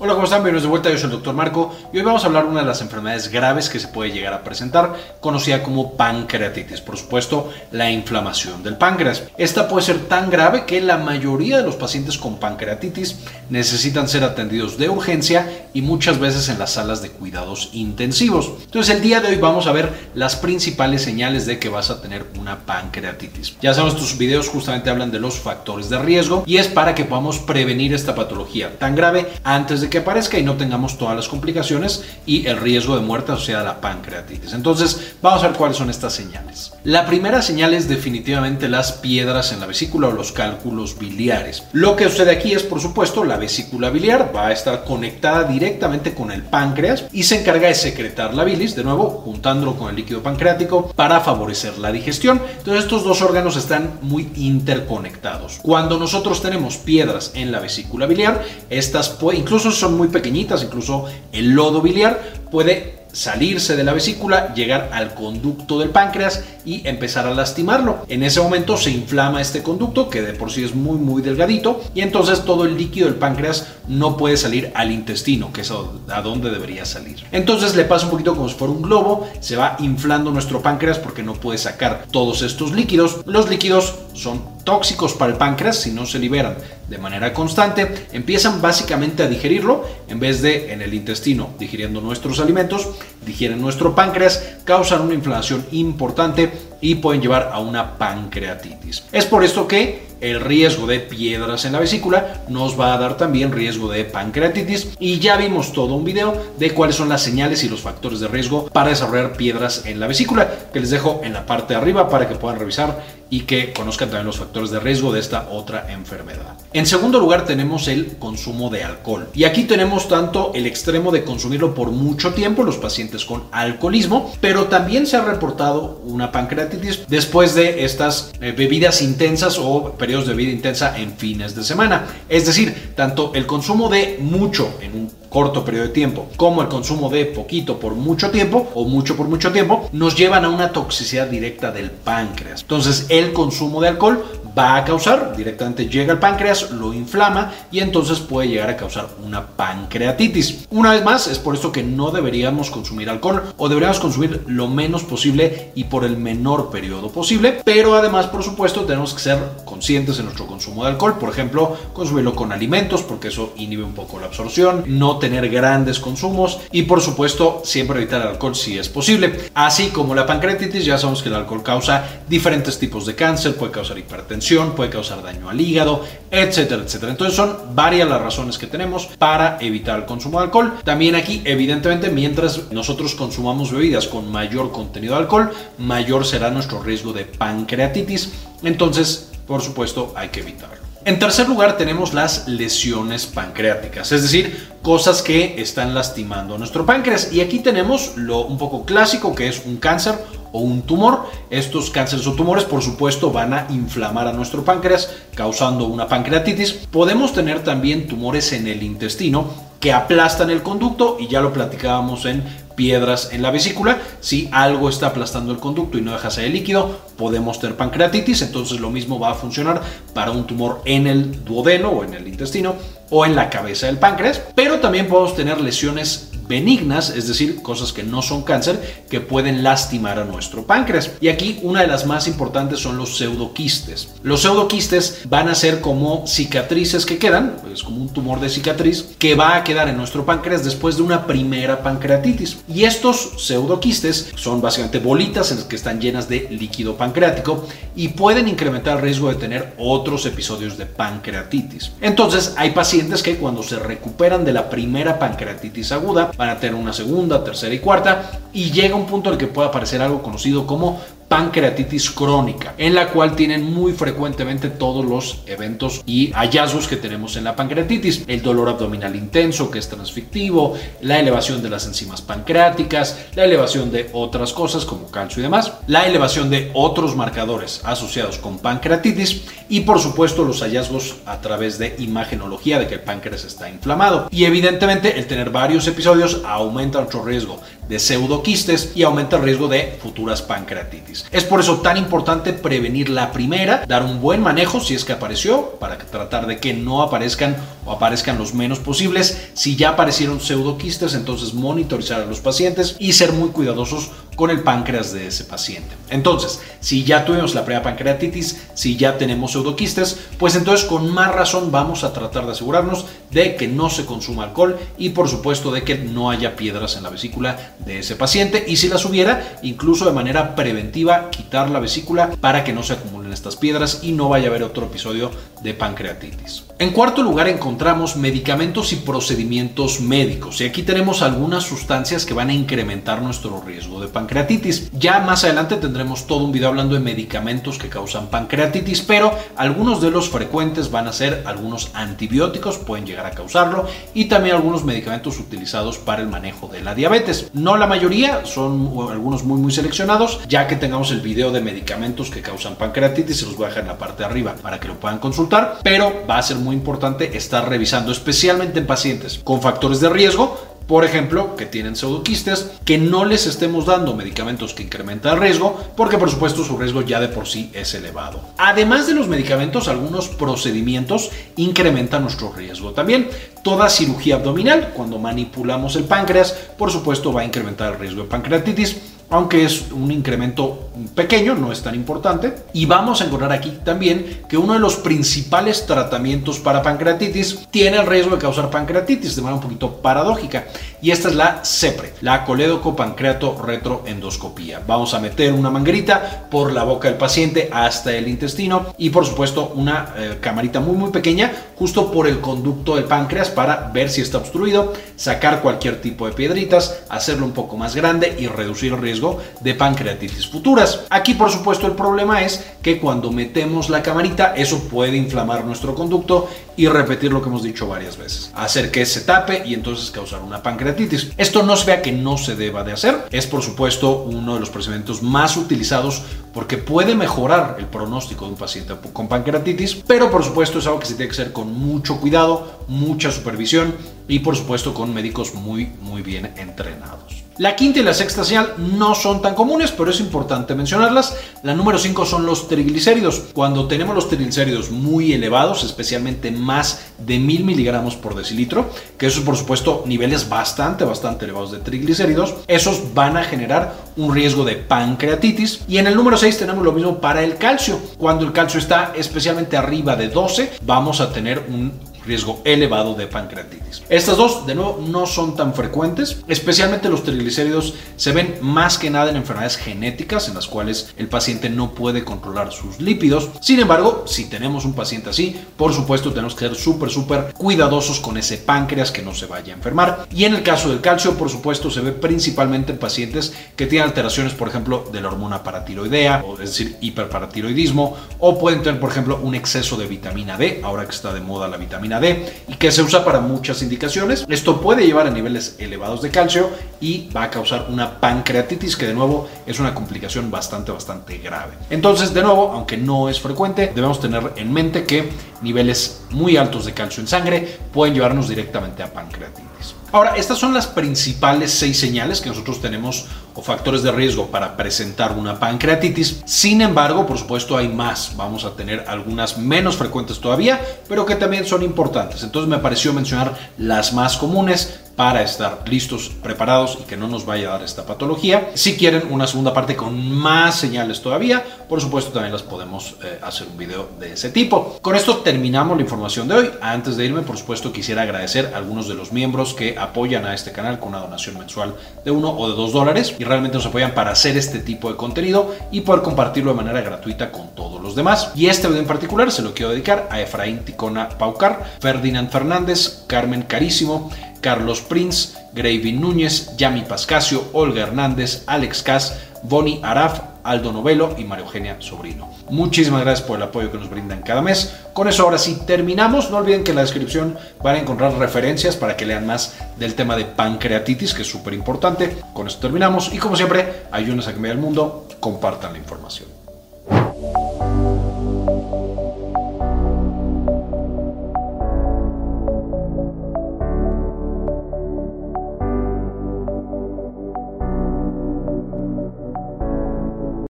Hola, ¿cómo están? Bienvenidos de vuelta, yo soy el Dr. Marco y hoy vamos a hablar de una de las enfermedades graves que se puede llegar a presentar, conocida como pancreatitis, por supuesto, la inflamación del páncreas. Esta puede ser tan grave que la mayoría de los pacientes con pancreatitis necesitan ser atendidos de urgencia y muchas veces en las salas de cuidados intensivos. Entonces, el día de hoy vamos a ver las principales señales de que vas a tener una pancreatitis. Ya sabemos, estos videos justamente hablan de los factores de riesgo y es para que podamos prevenir esta patología tan grave antes de que aparezca y no tengamos todas las complicaciones y el riesgo de muerte asociada a la pancreatitis. Entonces, vamos a ver cuáles son estas señales. La primera señal es definitivamente las piedras en la vesícula o los cálculos biliares. Lo que sucede aquí es, por supuesto, la vesícula biliar va a estar conectada directamente con el páncreas y se encarga de secretar la bilis, de nuevo, juntándolo con el líquido pancreático para favorecer la digestión. Entonces, estos dos órganos están muy interconectados. Cuando nosotros tenemos piedras en la vesícula biliar, estas incluso son muy pequeñitas, incluso el lodo biliar puede salirse de la vesícula, llegar al conducto del páncreas y empezar a lastimarlo. En ese momento se inflama este conducto, que de por sí es muy muy delgadito, y entonces todo el líquido del páncreas no puede salir al intestino, que es a donde debería salir. Entonces le pasa un poquito como si fuera un globo, se va inflando nuestro páncreas porque no puede sacar todos estos líquidos. Los líquidos son tóxicos para el páncreas si no se liberan de manera constante, empiezan básicamente a digerirlo en vez de en el intestino digiriendo nuestros alimentos, digieren nuestro páncreas, causan una inflamación importante y pueden llevar a una pancreatitis. Es por esto que el riesgo de piedras en la vesícula nos va a dar también riesgo de pancreatitis y ya vimos todo un video de cuáles son las señales y los factores de riesgo para desarrollar piedras en la vesícula que les dejo en la parte de arriba para que puedan revisar y que conozcan también los factores de riesgo de esta otra enfermedad. En segundo lugar tenemos el consumo de alcohol y aquí tenemos tanto el extremo de consumirlo por mucho tiempo los pacientes con alcoholismo, pero también se ha reportado una pancreatitis después de estas eh, bebidas intensas o periodos de vida intensa en fines de semana. Es decir, tanto el consumo de mucho en un corto periodo de tiempo, como el consumo de poquito por mucho tiempo o mucho por mucho tiempo, nos llevan a una toxicidad directa del páncreas. Entonces, el consumo de alcohol va a causar, directamente llega al páncreas, lo inflama y entonces puede llegar a causar una pancreatitis. Una vez más, es por esto que no deberíamos consumir alcohol o deberíamos consumir lo menos posible y por el menor periodo posible, pero además, por supuesto, tenemos que ser conscientes en nuestro consumo de alcohol, por ejemplo, consumirlo con alimentos porque eso inhibe un poco la absorción, no tener grandes consumos y por supuesto siempre evitar el alcohol si es posible. Así como la pancreatitis, ya sabemos que el alcohol causa diferentes tipos de cáncer, puede causar hipertensión, puede causar daño al hígado, etcétera, etcétera. Entonces son varias las razones que tenemos para evitar el consumo de alcohol. También aquí, evidentemente, mientras nosotros consumamos bebidas con mayor contenido de alcohol, mayor será nuestro riesgo de pancreatitis. Entonces, por supuesto, hay que evitarlo. En tercer lugar tenemos las lesiones pancreáticas, es decir, cosas que están lastimando a nuestro páncreas. Y aquí tenemos lo un poco clásico que es un cáncer o un tumor. Estos cánceres o tumores, por supuesto, van a inflamar a nuestro páncreas, causando una pancreatitis. Podemos tener también tumores en el intestino que aplastan el conducto y ya lo platicábamos en piedras en la vesícula. Si algo está aplastando el conducto y no deja salir líquido, podemos tener pancreatitis. Entonces lo mismo va a funcionar para un tumor en el duodeno o en el intestino o en la cabeza del páncreas. Pero también podemos tener lesiones benignas, es decir, cosas que no son cáncer, que pueden lastimar a nuestro páncreas. Y aquí una de las más importantes son los pseudoquistes. Los pseudoquistes van a ser como cicatrices que quedan, es como un tumor de cicatriz, que va a quedar en nuestro páncreas después de una primera pancreatitis. Y estos pseudoquistes son básicamente bolitas en las que están llenas de líquido pancreático y pueden incrementar el riesgo de tener otros episodios de pancreatitis. Entonces hay pacientes que cuando se recuperan de la primera pancreatitis aguda, van a tener una segunda, tercera y cuarta, y llega un punto en el que puede aparecer algo conocido como pancreatitis crónica, en la cual tienen muy frecuentemente todos los eventos y hallazgos que tenemos en la pancreatitis. El dolor abdominal intenso, que es transfictivo, la elevación de las enzimas pancreáticas, la elevación de otras cosas como calcio y demás, la elevación de otros marcadores asociados con pancreatitis y por supuesto los hallazgos a través de imagenología de que el páncreas está inflamado. Y evidentemente el tener varios episodios aumenta nuestro riesgo de pseudoquistes y aumenta el riesgo de futuras pancreatitis. Es por eso tan importante prevenir la primera, dar un buen manejo si es que apareció, para tratar de que no aparezcan o aparezcan los menos posibles. Si ya aparecieron pseudoquistes, entonces monitorizar a los pacientes y ser muy cuidadosos con el páncreas de ese paciente. Entonces, si ya tuvimos la primera pancreatitis, si ya tenemos pseudoquistes, pues entonces con más razón vamos a tratar de asegurarnos de que no se consuma alcohol y por supuesto de que no haya piedras en la vesícula de ese paciente y si las hubiera, incluso de manera preventiva, quitar la vesícula para que no se acumulen estas piedras y no vaya a haber otro episodio de pancreatitis. En cuarto lugar encontramos medicamentos y procedimientos médicos y aquí tenemos algunas sustancias que van a incrementar nuestro riesgo de pancreatitis. Ya más adelante tendremos todo un video hablando de medicamentos que causan pancreatitis, pero algunos de los frecuentes van a ser algunos antibióticos, pueden llegar a causarlo, y también algunos medicamentos utilizados para el manejo de la diabetes. No la mayoría, son algunos muy muy seleccionados, ya que tengamos el video de medicamentos que causan pancreatitis, se los voy a dejar en la parte de arriba para que lo puedan consultar, pero va a ser muy importante estar revisando, especialmente en pacientes con factores de riesgo, por ejemplo, que tienen pseudoquistes, que no les estemos dando medicamentos que incrementan el riesgo, porque por supuesto su riesgo ya de por sí es elevado. Además de los medicamentos, algunos procedimientos incrementan nuestro riesgo. También toda cirugía abdominal, cuando manipulamos el páncreas, por supuesto va a incrementar el riesgo de pancreatitis aunque es un incremento pequeño, no es tan importante. Y vamos a encontrar aquí también que uno de los principales tratamientos para pancreatitis tiene el riesgo de causar pancreatitis de manera un poquito paradójica. Y esta es la CEPRE, la coledocopancreato retroendoscopía. Vamos a meter una manguerita por la boca del paciente hasta el intestino y por supuesto una eh, camarita muy muy pequeña justo por el conducto del páncreas para ver si está obstruido, sacar cualquier tipo de piedritas, hacerlo un poco más grande y reducir el riesgo de pancreatitis futuras. Aquí por supuesto el problema es que cuando metemos la camarita eso puede inflamar nuestro conducto y repetir lo que hemos dicho varias veces, hacer que se tape y entonces causar una pancreatitis. Esto no se vea que no se deba de hacer, es por supuesto uno de los procedimientos más utilizados porque puede mejorar el pronóstico de un paciente con pancreatitis, pero por supuesto es algo que se tiene que hacer con mucho cuidado, mucha supervisión y por supuesto con médicos muy muy bien entrenados. La quinta y la sexta señal no son tan comunes, pero es importante mencionarlas. La número 5 son los triglicéridos. Cuando tenemos los triglicéridos muy elevados, especialmente más de mil miligramos por decilitro, que eso por supuesto niveles bastante, bastante elevados de triglicéridos, esos van a generar un riesgo de pancreatitis. Y en el número 6 tenemos lo mismo para el calcio. Cuando el calcio está especialmente arriba de 12, vamos a tener un riesgo elevado de pancreatitis. Estas dos, de nuevo, no son tan frecuentes, especialmente los triglicéridos se ven más que nada en enfermedades genéticas en las cuales el paciente no puede controlar sus lípidos. Sin embargo, si tenemos un paciente así, por supuesto tenemos que ser súper, súper cuidadosos con ese páncreas que no se vaya a enfermar. Y en el caso del calcio, por supuesto, se ve principalmente en pacientes que tienen alteraciones, por ejemplo, de la hormona paratiroidea, o es decir, hiperparatiroidismo, o pueden tener, por ejemplo, un exceso de vitamina D, ahora que está de moda la vitamina D y que se usa para muchas indicaciones. Esto puede llevar a niveles elevados de calcio y va a causar una pancreatitis que de nuevo es una complicación bastante bastante grave. Entonces, de nuevo, aunque no es frecuente, debemos tener en mente que niveles muy altos de calcio en sangre pueden llevarnos directamente a pancreatitis. Ahora, estas son las principales seis señales que nosotros tenemos o factores de riesgo para presentar una pancreatitis. Sin embargo, por supuesto, hay más. Vamos a tener algunas menos frecuentes todavía, pero que también son importantes. Entonces me pareció mencionar las más comunes para estar listos, preparados y que no nos vaya a dar esta patología. Si quieren una segunda parte con más señales todavía, por supuesto también las podemos eh, hacer un video de ese tipo. Con esto terminamos la información de hoy. Antes de irme, por supuesto, quisiera agradecer a algunos de los miembros que apoyan a este canal con una donación mensual de uno o de dos dólares y realmente nos apoyan para hacer este tipo de contenido y poder compartirlo de manera gratuita con todos los demás. Y este video en particular se lo quiero dedicar a Efraín Ticona Paucar, Ferdinand Fernández, Carmen Carísimo, Carlos Prince, Gravin Núñez, Yami Pascasio, Olga Hernández, Alex Cas, Bonnie Araf, Aldo Novelo y María Eugenia Sobrino. Muchísimas gracias por el apoyo que nos brindan cada mes. Con eso ahora sí terminamos. No olviden que en la descripción van a encontrar referencias para que lean más del tema de pancreatitis, que es súper importante. Con eso terminamos y como siempre, ayúdenos a cambiar el mundo, compartan la información.